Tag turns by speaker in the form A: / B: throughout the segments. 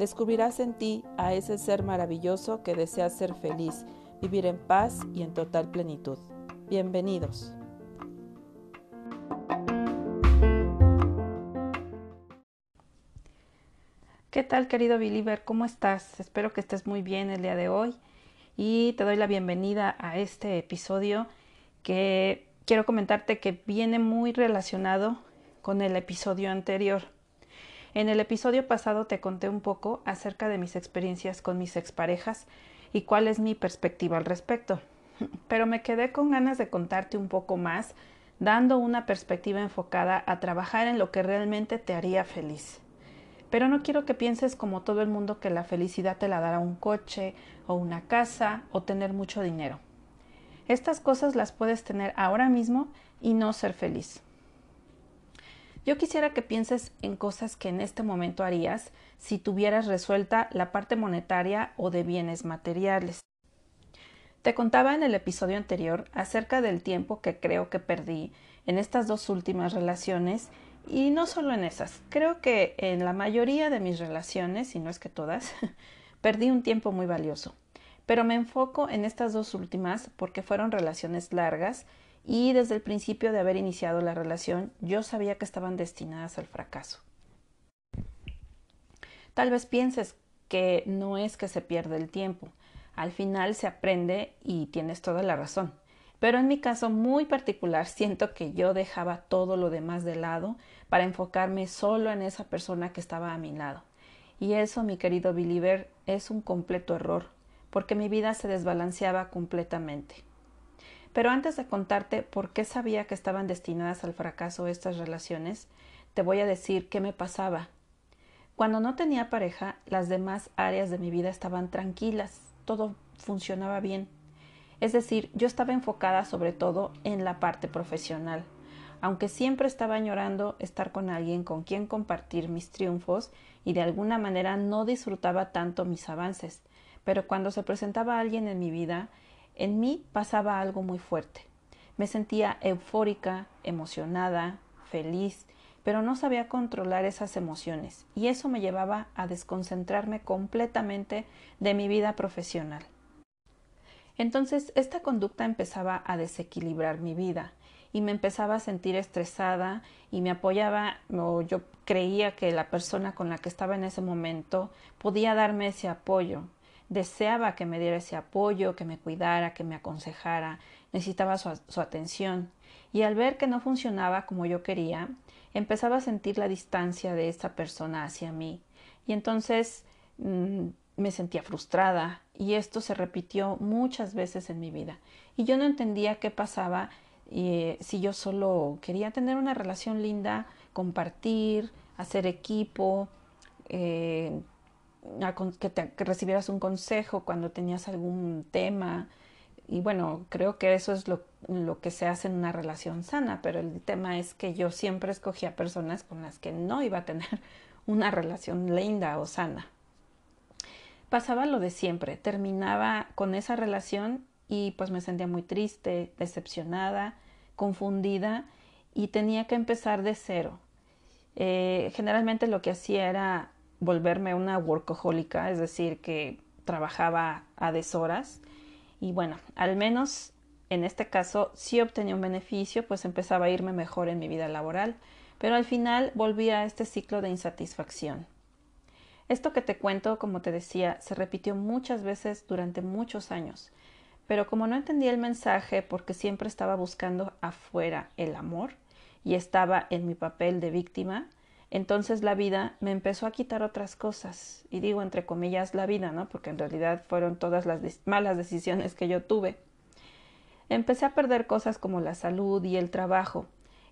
A: Descubrirás en ti a ese ser maravilloso que desea ser feliz, vivir en paz y en total plenitud. Bienvenidos. ¿Qué tal querido Believer? ¿Cómo estás? Espero que estés muy bien el día de hoy y te doy la bienvenida a este episodio que quiero comentarte que viene muy relacionado con el episodio anterior. En el episodio pasado te conté un poco acerca de mis experiencias con mis exparejas y cuál es mi perspectiva al respecto. Pero me quedé con ganas de contarte un poco más, dando una perspectiva enfocada a trabajar en lo que realmente te haría feliz. Pero no quiero que pienses como todo el mundo que la felicidad te la dará un coche o una casa o tener mucho dinero. Estas cosas las puedes tener ahora mismo y no ser feliz. Yo quisiera que pienses en cosas que en este momento harías si tuvieras resuelta la parte monetaria o de bienes materiales. Te contaba en el episodio anterior acerca del tiempo que creo que perdí en estas dos últimas relaciones y no solo en esas, creo que en la mayoría de mis relaciones, y no es que todas, perdí un tiempo muy valioso. Pero me enfoco en estas dos últimas porque fueron relaciones largas y desde el principio de haber iniciado la relación yo sabía que estaban destinadas al fracaso. Tal vez pienses que no es que se pierde el tiempo, al final se aprende y tienes toda la razón. Pero en mi caso muy particular siento que yo dejaba todo lo demás de lado para enfocarme solo en esa persona que estaba a mi lado. Y eso, mi querido believer, es un completo error, porque mi vida se desbalanceaba completamente. Pero antes de contarte por qué sabía que estaban destinadas al fracaso estas relaciones, te voy a decir qué me pasaba. Cuando no tenía pareja, las demás áreas de mi vida estaban tranquilas, todo funcionaba bien. Es decir, yo estaba enfocada sobre todo en la parte profesional, aunque siempre estaba añorando estar con alguien con quien compartir mis triunfos y de alguna manera no disfrutaba tanto mis avances, pero cuando se presentaba alguien en mi vida, en mí pasaba algo muy fuerte. Me sentía eufórica, emocionada, feliz, pero no sabía controlar esas emociones y eso me llevaba a desconcentrarme completamente de mi vida profesional. Entonces esta conducta empezaba a desequilibrar mi vida y me empezaba a sentir estresada y me apoyaba o yo creía que la persona con la que estaba en ese momento podía darme ese apoyo deseaba que me diera ese apoyo, que me cuidara, que me aconsejara, necesitaba su, atención. Y al ver que no funcionaba como yo quería, empezaba a sentir la distancia de esta persona hacia mí. Y entonces mm, me sentía frustrada y esto se repitió muchas veces en mi vida. Y yo no entendía qué pasaba eh, si yo solo quería tener una relación linda, compartir, hacer equipo, eh, que, recibieras un consejo cuando tenías algún tema. Y bueno, creo que eso es lo, lo, que se hace en una relación sana, pero el tema es que yo siempre escogía personas con las que no iba a tener una relación linda o sana. Pasaba lo de siempre, terminaba con esa relación y pues me sentía muy triste, decepcionada, confundida y tenía que empezar de cero. Eh, generalmente lo que hacía era volverme una workahólica, es decir, que trabajaba a deshoras. Y bueno, al menos en este caso sí obtenía un beneficio, pues empezaba a irme mejor en mi vida laboral, pero al final volví a este ciclo de insatisfacción. Esto que te cuento, como te decía, se repitió muchas veces durante muchos años, pero como no entendía el mensaje porque siempre estaba buscando afuera el amor y estaba en mi papel de víctima, entonces la vida me empezó a quitar otras cosas. Y digo entre comillas la vida, ¿no? Porque en realidad fueron todas las malas decisiones que yo tuve. Empecé a perder cosas como la salud y el trabajo,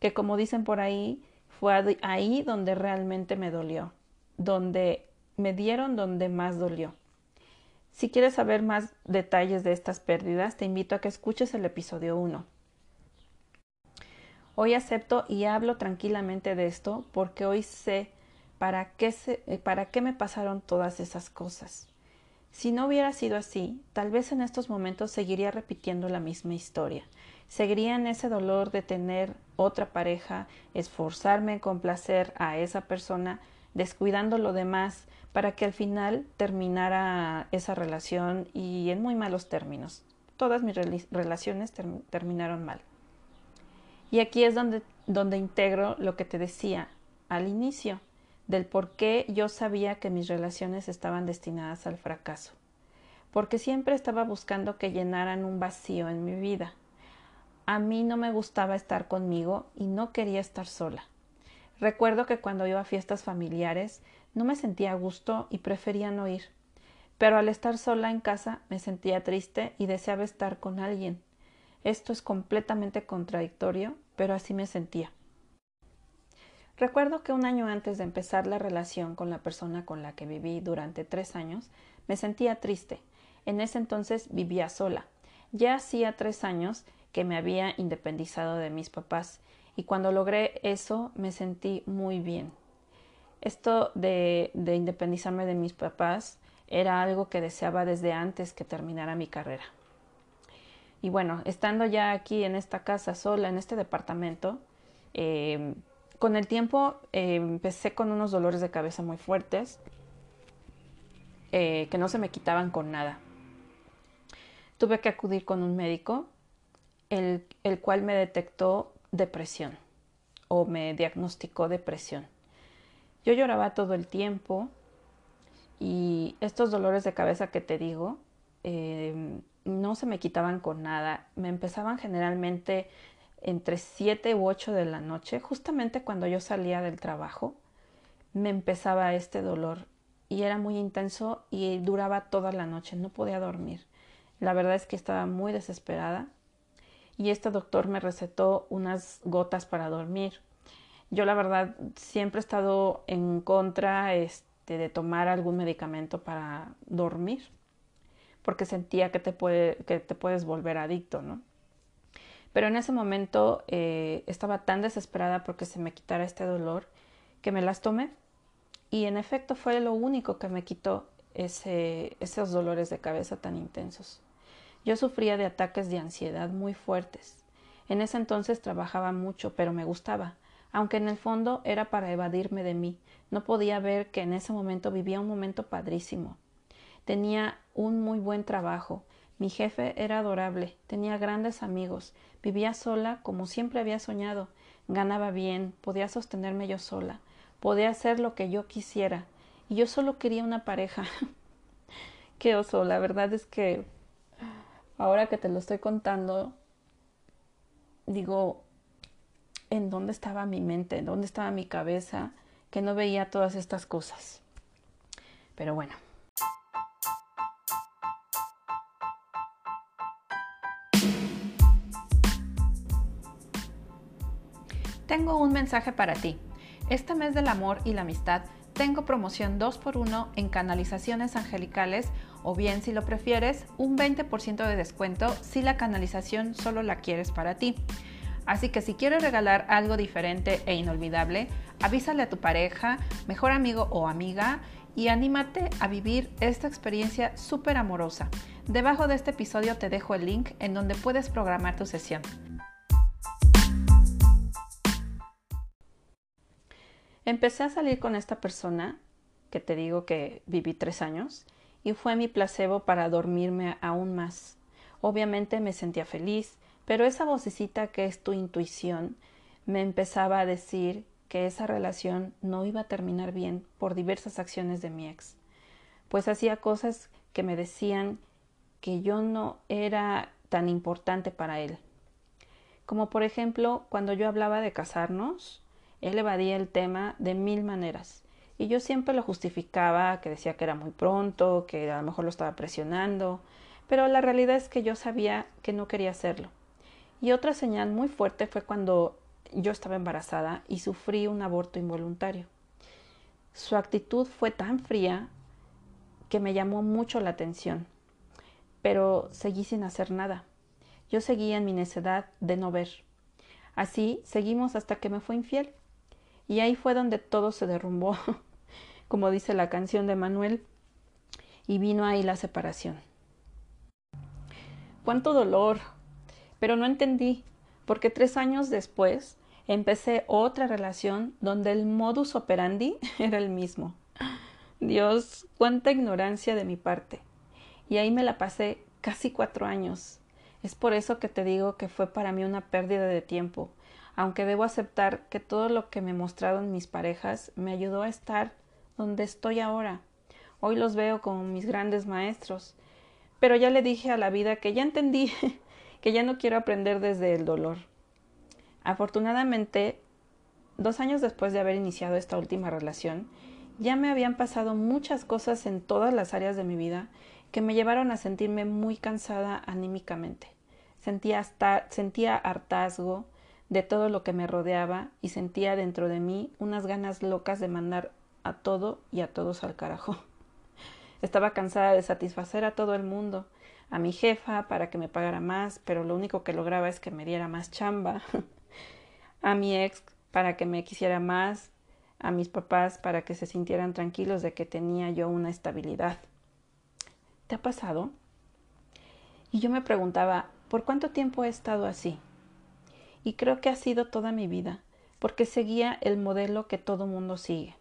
A: que como dicen por ahí, fue ahí donde realmente me dolió, donde me dieron donde más dolió. Si quieres saber más detalles de estas pérdidas, te invito a que escuches el episodio 1. Hoy acepto y hablo tranquilamente de esto porque hoy sé para qué, eh, para qué me pasaron todas esas cosas. Si no hubiera sido así, tal vez en estos momentos seguiría repitiendo la misma historia. Seguiría en ese dolor de tener otra pareja, esforzarme en complacer a esa persona, descuidando lo demás, para que al final terminara esa relación y en muy malos términos. Todas mis relaciones terminaron mal. Y aquí es donde, donde integro lo que te decía al inicio, del por qué yo sabía que mis relaciones estaban destinadas al fracaso. Porque siempre estaba buscando que llenaran un vacío en mi vida. A mí no me gustaba estar conmigo y no quería estar sola. Recuerdo que cuando iba a fiestas familiares no me sentía a gusto y prefería no ir. Pero al estar sola en casa me sentía triste y deseaba estar con alguien. Esto es completamente contradictorio, pero así me sentía. Recuerdo que un año antes de empezar la relación con la persona con la que viví durante tres años, me sentía triste. En ese entonces vivía sola. Ya hacía tres años que me había independizado de mis papás y cuando logré eso me sentí muy bien. Esto de, de independizarme de mis papás era algo que deseaba desde antes que terminara mi carrera. Y bueno, estando ya aquí en esta casa sola, en este departamento, eh, con el tiempo eh, empecé con unos dolores de cabeza muy fuertes eh, que no se me quitaban con nada. Tuve que acudir con un médico, el, el cual me detectó depresión o me diagnosticó depresión. Yo lloraba todo el tiempo y estos dolores de cabeza que te digo, no se me quitaban con nada. Me empezaban generalmente entre 7 u 8 de la noche, justamente cuando yo salía del trabajo, me empezaba este dolor y era muy intenso y duraba toda la noche, no podía dormir. La verdad es que estaba muy desesperada y este doctor me recetó unas gotas para dormir. Yo la verdad siempre he estado en contra este, de tomar algún medicamento para dormir porque sentía que te, puede, que te puedes volver adicto, ¿no? Pero en ese momento eh, estaba tan desesperada porque se me quitara este dolor que me las tomé y en efecto fue lo único que me quitó ese, esos dolores de cabeza tan intensos. Yo sufría de ataques de ansiedad muy fuertes. En ese entonces trabajaba mucho, pero me gustaba, aunque en el fondo era para evadirme de mí. No podía ver que en ese momento vivía un momento padrísimo. Tenía un muy buen trabajo. Mi jefe era adorable, tenía grandes amigos, vivía sola como siempre había soñado, ganaba bien, podía sostenerme yo sola, podía hacer lo que yo quisiera, y yo solo quería una pareja. Qué oso, la verdad es que ahora que te lo estoy contando, digo, ¿en dónde estaba mi mente? ¿En dónde estaba mi cabeza? Que no veía todas estas cosas. Pero bueno. Tengo un mensaje para ti. Este mes del amor y la amistad tengo promoción 2x1 en canalizaciones angelicales o bien si lo prefieres un 20% de descuento si la canalización solo la quieres para ti. Así que si quieres regalar algo diferente e inolvidable, avísale a tu pareja, mejor amigo o amiga y anímate a vivir esta experiencia súper amorosa. Debajo de este episodio te dejo el link en donde puedes programar tu sesión. Empecé a salir con esta persona, que te digo que viví tres años, y fue mi placebo para dormirme aún más. Obviamente me sentía feliz, pero esa vocecita que es tu intuición me empezaba a decir que esa relación no iba a terminar bien por diversas acciones de mi ex, pues hacía cosas que me decían que yo no era tan importante para él. Como por ejemplo, cuando yo hablaba de casarnos, él evadía el tema de mil maneras. Y yo siempre lo justificaba, que decía que era muy pronto, que a lo mejor lo estaba presionando, pero la realidad es que yo sabía que no quería hacerlo. Y otra señal muy fuerte fue cuando yo estaba embarazada y sufrí un aborto involuntario. Su actitud fue tan fría que me llamó mucho la atención, pero seguí sin hacer nada. Yo seguía en mi necedad de no ver. Así seguimos hasta que me fue infiel. Y ahí fue donde todo se derrumbó, como dice la canción de Manuel, y vino ahí la separación. Cuánto dolor, pero no entendí, porque tres años después empecé otra relación donde el modus operandi era el mismo. Dios, cuánta ignorancia de mi parte. Y ahí me la pasé casi cuatro años. Es por eso que te digo que fue para mí una pérdida de tiempo, aunque debo aceptar que todo lo que me mostraron mis parejas me ayudó a estar donde estoy ahora. Hoy los veo como mis grandes maestros, pero ya le dije a la vida que ya entendí, que ya no quiero aprender desde el dolor. Afortunadamente, dos años después de haber iniciado esta última relación, ya me habían pasado muchas cosas en todas las áreas de mi vida que me llevaron a sentirme muy cansada anímicamente. Sentía, hasta, sentía hartazgo de todo lo que me rodeaba y sentía dentro de mí unas ganas locas de mandar a todo y a todos al carajo. Estaba cansada de satisfacer a todo el mundo, a mi jefa para que me pagara más, pero lo único que lograba es que me diera más chamba, a mi ex para que me quisiera más, a mis papás para que se sintieran tranquilos de que tenía yo una estabilidad. ¿Te ha pasado? Y yo me preguntaba, ¿por cuánto tiempo he estado así? Y creo que ha sido toda mi vida, porque seguía el modelo que todo mundo sigue.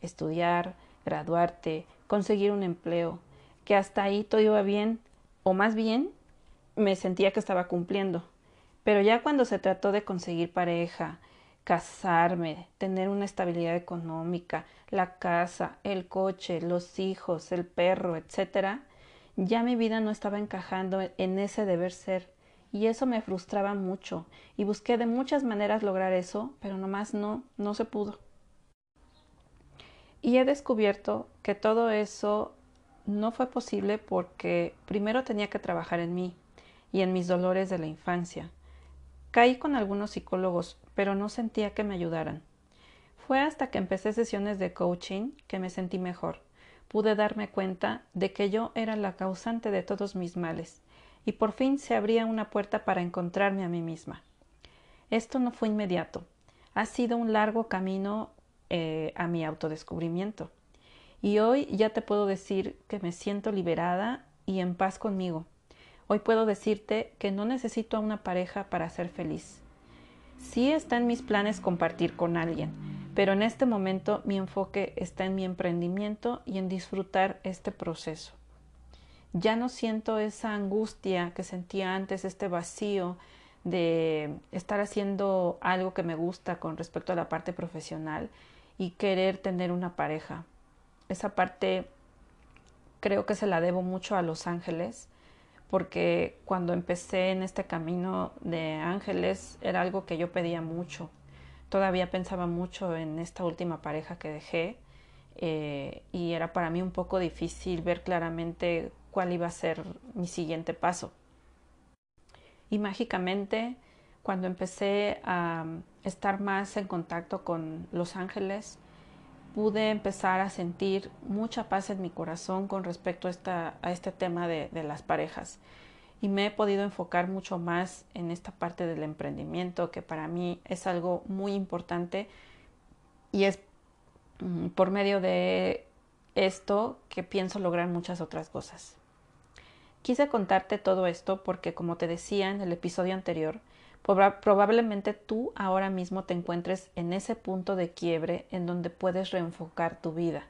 A: Estudiar, graduarte, conseguir un empleo, que hasta ahí todo iba bien, o más bien me sentía que estaba cumpliendo. Pero ya cuando se trató de conseguir pareja, casarme, tener una estabilidad económica, la casa, el coche, los hijos, el perro, etcétera, ya mi vida no estaba encajando en ese deber ser y eso me frustraba mucho y busqué de muchas maneras lograr eso, pero nomás no, no se pudo. Y he descubierto que todo eso no fue posible porque primero tenía que trabajar en mí y en mis dolores de la infancia. Caí con algunos psicólogos, pero no sentía que me ayudaran. Fue hasta que empecé sesiones de coaching que me sentí mejor pude darme cuenta de que yo era la causante de todos mis males, y por fin se abría una puerta para encontrarme a mí misma. Esto no fue inmediato, ha sido un largo camino eh, a mi autodescubrimiento. Y hoy ya te puedo decir que me siento liberada y en paz conmigo. Hoy puedo decirte que no necesito a una pareja para ser feliz. Sí está en mis planes compartir con alguien, pero en este momento mi enfoque está en mi emprendimiento y en disfrutar este proceso. Ya no siento esa angustia que sentía antes, este vacío de estar haciendo algo que me gusta con respecto a la parte profesional y querer tener una pareja. Esa parte creo que se la debo mucho a Los Ángeles, porque cuando empecé en este camino de ángeles era algo que yo pedía mucho todavía pensaba mucho en esta última pareja que dejé eh, y era para mí un poco difícil ver claramente cuál iba a ser mi siguiente paso. Y mágicamente, cuando empecé a estar más en contacto con los ángeles, pude empezar a sentir mucha paz en mi corazón con respecto a, este tema de, de las parejas y me he podido enfocar mucho más en esta parte del emprendimiento que para mí es algo muy importante y es mm, por medio de esto que pienso lograr muchas otras cosas. Quise contarte todo esto porque, como te decía en el episodio anterior, probablemente tú ahora mismo te encuentres en ese punto de quiebre en donde puedes reenfocar tu vida,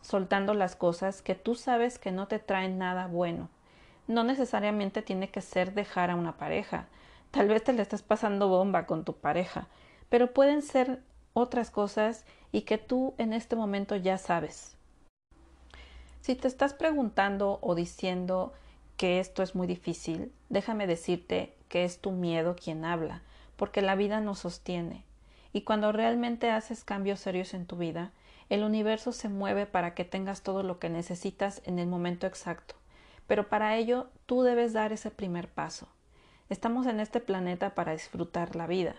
A: soltando las cosas que tú sabes que no te traen nada bueno no necesariamente tiene que ser dejar a una pareja. Tal vez te le estás pasando bomba con tu pareja, pero pueden ser otras cosas y que tú en este momento ya sabes. Si te estás preguntando o diciendo que esto es muy difícil, déjame decirte que es tu miedo quien habla, porque la vida nos sostiene. Y cuando realmente haces cambios serios en tu vida, el universo se mueve para que tengas todo lo que necesitas en el momento exacto. Pero para ello tú debes dar ese primer paso. Estamos en este planeta para disfrutar la vida.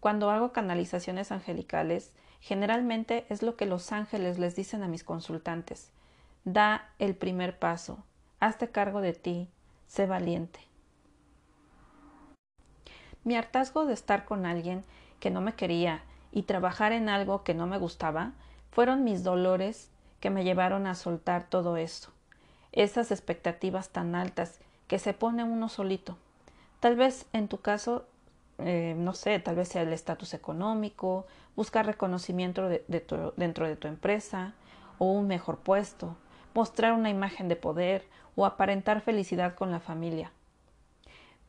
A: Cuando hago canalizaciones angelicales, generalmente es lo que los ángeles les dicen a mis consultantes. Da el primer paso, hazte cargo de ti, sé valiente. Mi hartazgo de estar con alguien que no me quería y trabajar en algo que no me gustaba fueron mis dolores que me llevaron a soltar todo eso, esas expectativas tan altas que se pone uno solito. Tal vez en tu caso, eh, no sé, tal vez sea el estatus económico, buscar reconocimiento dentro de tu empresa o un mejor puesto, mostrar una imagen de poder o aparentar felicidad con la familia.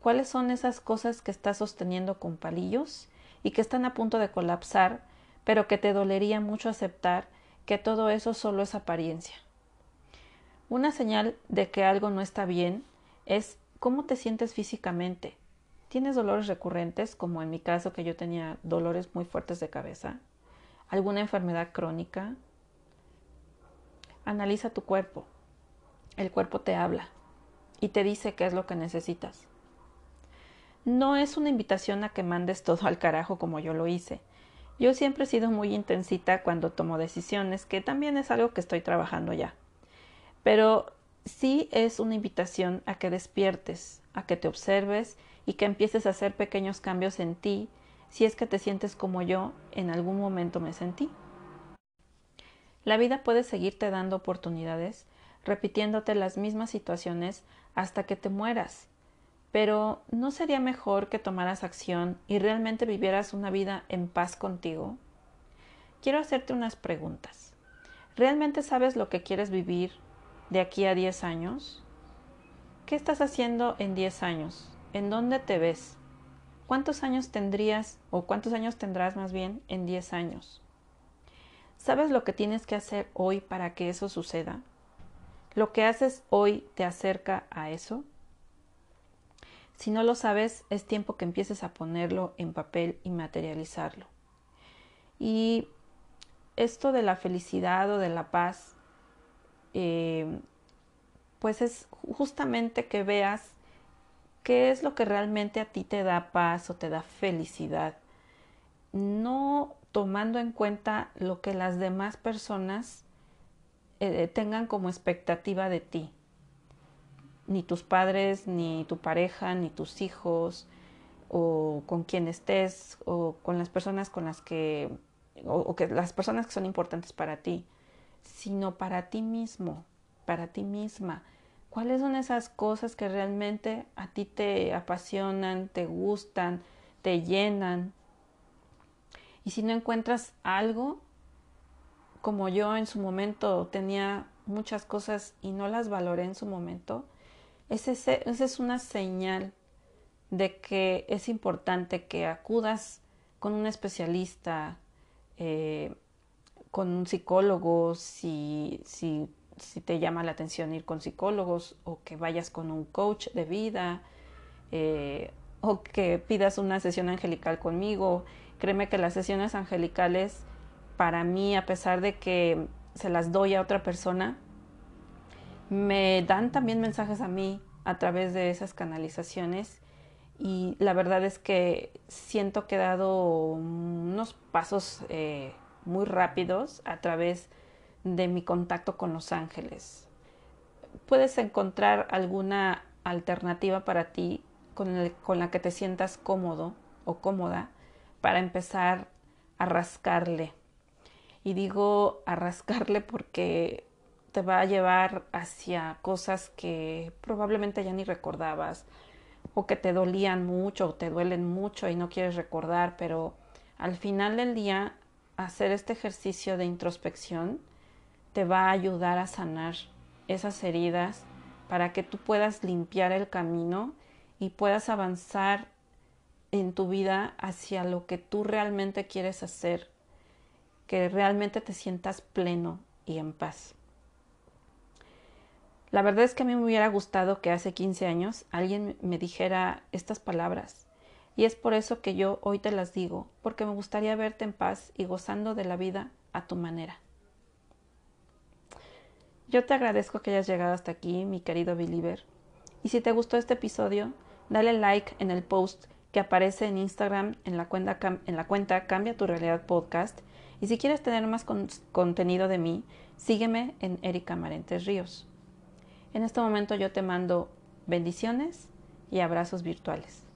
A: ¿Cuáles son esas cosas que estás sosteniendo con palillos y que están a punto de colapsar, pero que te dolería mucho aceptar que todo eso solo es apariencia? Una señal de que algo no está bien es cómo te sientes físicamente. ¿Tienes dolores recurrentes, como en mi caso que yo tenía dolores muy fuertes de cabeza? ¿Alguna enfermedad crónica? Analiza tu cuerpo. El cuerpo te habla y te dice qué es lo que necesitas. No es una invitación a que mandes todo al carajo como yo lo hice. Yo siempre he sido muy intensita cuando tomo decisiones, que también es algo que estoy trabajando ya. Pero sí es una invitación a que despiertes, a que te observes y que empieces a hacer pequeños cambios en ti si es que te sientes como yo en algún momento me sentí. La vida puede seguirte dando oportunidades, repitiéndote las mismas situaciones hasta que te mueras. Pero ¿no sería mejor que tomaras acción y realmente vivieras una vida en paz contigo? Quiero hacerte unas preguntas. ¿Realmente sabes lo que quieres vivir de aquí a 10 años? ¿Qué estás haciendo en 10 años? ¿En dónde te ves? ¿Cuántos años tendrías o cuántos años tendrás más bien en 10 años? ¿Sabes lo que tienes que hacer hoy para que eso suceda? ¿Lo que haces hoy te acerca a eso? Si no lo sabes, es tiempo que empieces a ponerlo en papel y materializarlo. Y esto de la felicidad o de la paz, eh, pues es justamente que veas qué es lo que realmente a ti te da paz o te da felicidad. No tomando en cuenta lo que las demás personas eh, tengan como expectativa de ti. Ni tus padres, ni tu pareja, ni tus hijos, o con quien estés, o con las personas con las que, o que las personas que son importantes para ti, sino para ti mismo, para ti misma. ¿Cuáles son esas cosas que realmente a ti te apasionan, te gustan, te llenan? Y si no encuentras algo, como yo en su momento tenía muchas cosas y no las valoré en su momento, esa es una señal de que es importante que acudas con un especialista, eh, con un psicólogo, si, si, si, te llama la atención ir con psicólogos, o que vayas con un coach de vida, eh, o que pidas una sesión angelical conmigo Créeme que las sesiones angelicales, para mí, a pesar de que se las doy a otra persona, me dan también mensajes a mí a través de esas canalizaciones y la verdad es que siento que he dado unos pasos eh, muy rápidos a través de mi contacto con los ángeles. Puedes encontrar alguna alternativa para ti con, con la que te sientas cómodo o cómoda para empezar a rascarle. Y digo a rascarle porque te va a llevar hacia cosas que probablemente ya ni recordabas o que te dolían mucho o te duelen mucho y no quieres recordar, pero al final del día hacer este ejercicio de introspección te va a ayudar a sanar esas heridas para que tú puedas limpiar el camino y puedas avanzar en tu vida hacia lo que tú realmente quieres hacer, que realmente te sientas pleno y en paz. La verdad es que a mí me hubiera gustado que hace 15 años alguien me dijera estas palabras. Y es por eso que yo hoy te las digo, porque me gustaría verte en paz y gozando de la vida a tu manera. Yo te agradezco que hayas llegado hasta aquí, mi querido believer. Y si te gustó este episodio, dale like en el post aparece en Instagram en la cuenta, en la cuenta Cambia tu Realidad Podcast. Y si quieres tener más contenido de mí, sígueme en Erika Marentes Ríos. En este momento yo te mando bendiciones y abrazos virtuales.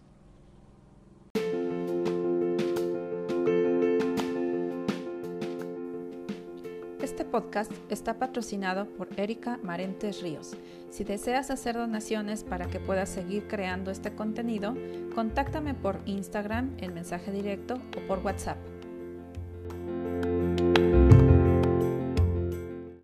A: Podcast está patrocinado por Erika Marentes Ríos. Si deseas hacer donaciones para que puedas seguir creando este contenido, contáctame por Instagram en mensaje directo o por WhatsApp